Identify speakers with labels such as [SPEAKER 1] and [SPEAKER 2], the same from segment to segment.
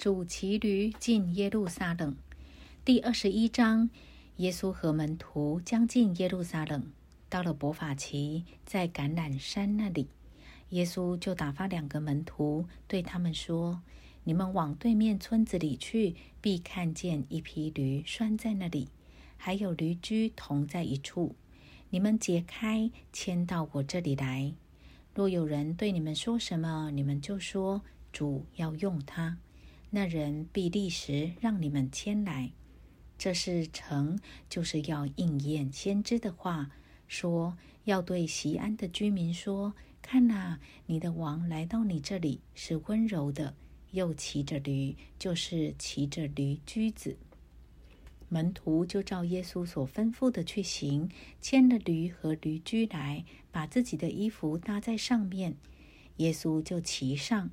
[SPEAKER 1] 主骑驴进耶路撒冷。第二十一章，耶稣和门徒将近耶路撒冷，到了伯法奇，在橄榄山那里，耶稣就打发两个门徒，对他们说：“你们往对面村子里去，必看见一匹驴拴在那里，还有驴驹同在一处。你们解开，牵到我这里来。若有人对你们说什么，你们就说：主要用它。”那人必立时让你们牵来，这是成，就是要应验先知的话，说要对西安的居民说：看哪，你的王来到你这里，是温柔的，又骑着驴，就是骑着驴驹子。门徒就照耶稣所吩咐的去行，牵了驴和驴驹来，把自己的衣服搭在上面，耶稣就骑上。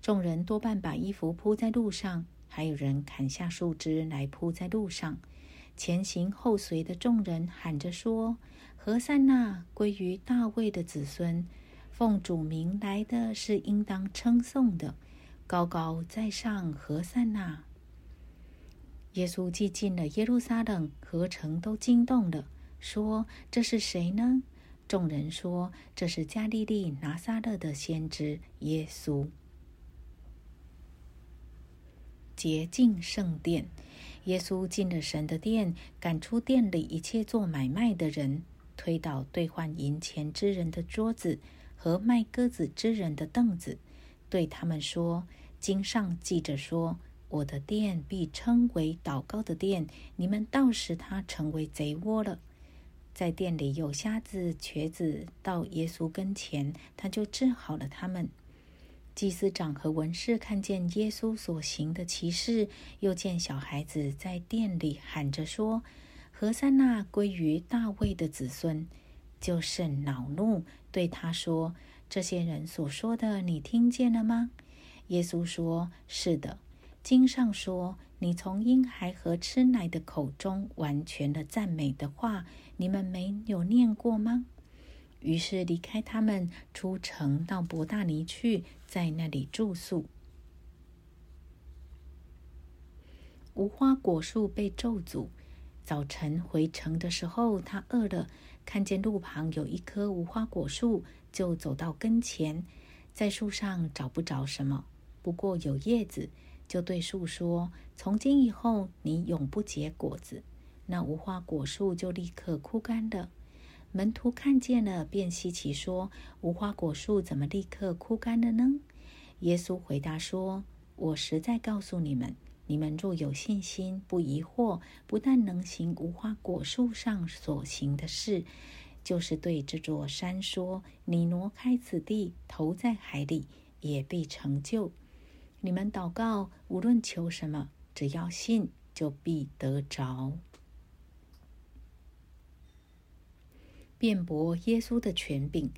[SPEAKER 1] 众人多半把衣服铺在路上，还有人砍下树枝来铺在路上。前行后随的众人喊着说：“何塞那归于大卫的子孙，奉主名来的是应当称颂的，高高在上何塞那。”耶稣既进了耶路撒冷，何城都惊动了，说：“这是谁呢？”众人说：“这是加利利拿撒勒的先知耶稣。”洁净圣殿，耶稣进了神的殿，赶出店里一切做买卖的人，推倒兑换银钱之人的桌子和卖鸽子之人的凳子，对他们说：“经上记着说，我的殿必称为祷告的殿，你们倒使它成为贼窝了。”在店里有瞎子、瘸子到耶稣跟前，他就治好了他们。祭司长和文士看见耶稣所行的奇事，又见小孩子在店里喊着说：“何塞那归于大卫的子孙”，就甚恼怒，对他说：“这些人所说的，你听见了吗？”耶稣说：“是的。经上说，你从婴孩和吃奶的口中完全的赞美的话，你们没有念过吗？”于是离开他们，出城到伯大尼去，在那里住宿。无花果树被咒诅。早晨回城的时候，他饿了，看见路旁有一棵无花果树，就走到跟前，在树上找不着什么，不过有叶子，就对树说：“从今以后，你永不结果子。”那无花果树就立刻枯干了。门徒看见了，便稀奇说：“无花果树怎么立刻枯干了呢？”耶稣回答说：“我实在告诉你们，你们若有信心，不疑惑，不但能行无花果树上所行的事，就是对这座山说：‘你挪开此地，投在海里’，也必成就。你们祷告，无论求什么，只要信，就必得着。”辩驳耶稣的权柄。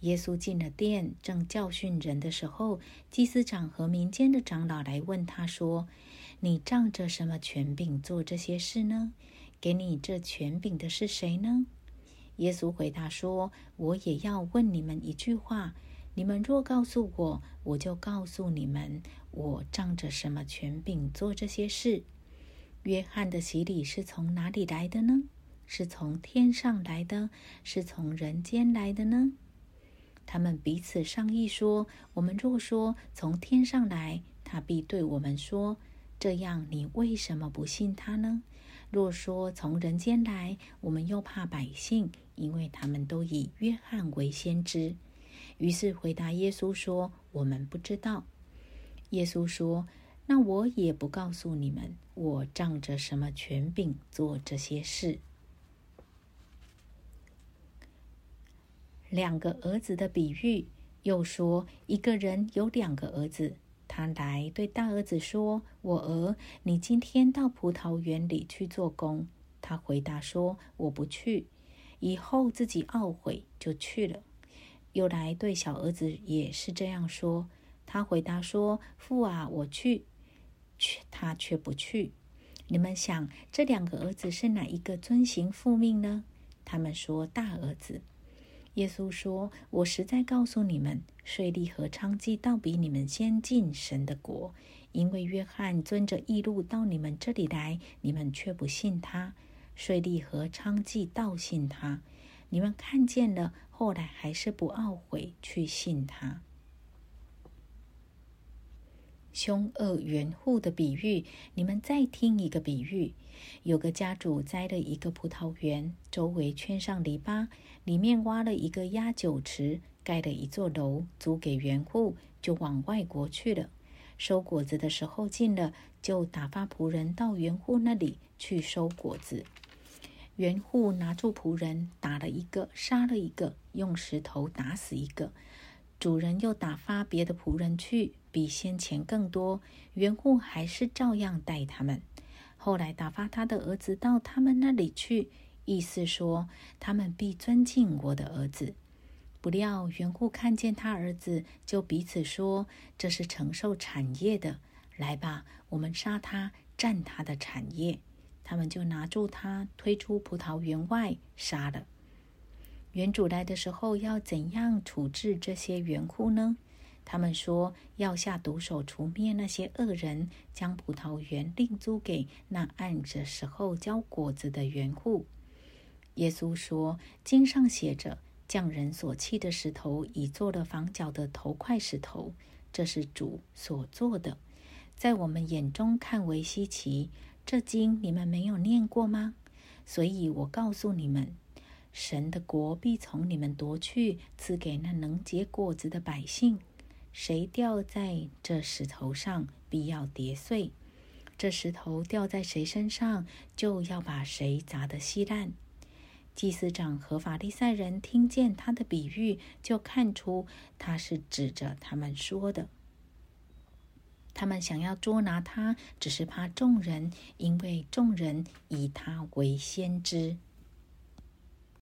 [SPEAKER 1] 耶稣进了殿，正教训人的时候，祭司长和民间的长老来问他说：“你仗着什么权柄做这些事呢？给你这权柄的是谁呢？”耶稣回答说：“我也要问你们一句话。你们若告诉我，我就告诉你们，我仗着什么权柄做这些事。约翰的洗礼是从哪里来的呢？”是从天上来的，是从人间来的呢？他们彼此商议说：“我们若说从天上来，他必对我们说：这样，你为什么不信他呢？若说从人间来，我们又怕百姓，因为他们都以约翰为先知。于是回答耶稣说：我们不知道。耶稣说：那我也不告诉你们，我仗着什么权柄做这些事。”两个儿子的比喻，又说一个人有两个儿子，他来对大儿子说：“我儿，你今天到葡萄园里去做工。”他回答说：“我不去。”以后自己懊悔，就去了。又来对小儿子也是这样说，他回答说：“父啊，我去。”却他却不去。你们想，这两个儿子是哪一个遵行父命呢？他们说：“大儿子。”耶稣说：“我实在告诉你们，税利和娼妓倒比你们先进神的国。因为约翰遵着义路到你们这里来，你们却不信他；税利和娼妓倒信他。你们看见了，后来还是不懊悔去信他。”凶恶园户的比喻，你们再听一个比喻：有个家主栽了一个葡萄园，周围圈上篱笆，里面挖了一个压酒池，盖了一座楼，租给园户，就往外国去了。收果子的时候近了，就打发仆人到园户那里去收果子。园户拿住仆人，打了一个，杀了一个，用石头打死一个。主人又打发别的仆人去，比先前更多。园户还是照样待他们。后来打发他的儿子到他们那里去，意思说他们必尊敬我的儿子。不料园户看见他儿子，就彼此说：“这是承受产业的，来吧，我们杀他，占他的产业。”他们就拿住他，推出葡萄园外，杀了。园主来的时候，要怎样处置这些园户呢？他们说要下毒手除灭那些恶人，将葡萄园另租给那按着时候交果子的园户。耶稣说：“经上写着，匠人所砌的石头，已做了房角的头块石头，这是主所做的，在我们眼中看为稀奇。这经你们没有念过吗？所以我告诉你们。”神的国必从你们夺去，赐给那能结果子的百姓。谁掉在这石头上，必要跌碎；这石头掉在谁身上，就要把谁砸得稀烂。祭司长和法利赛人听见他的比喻，就看出他是指着他们说的。他们想要捉拿他，只是怕众人，因为众人以他为先知。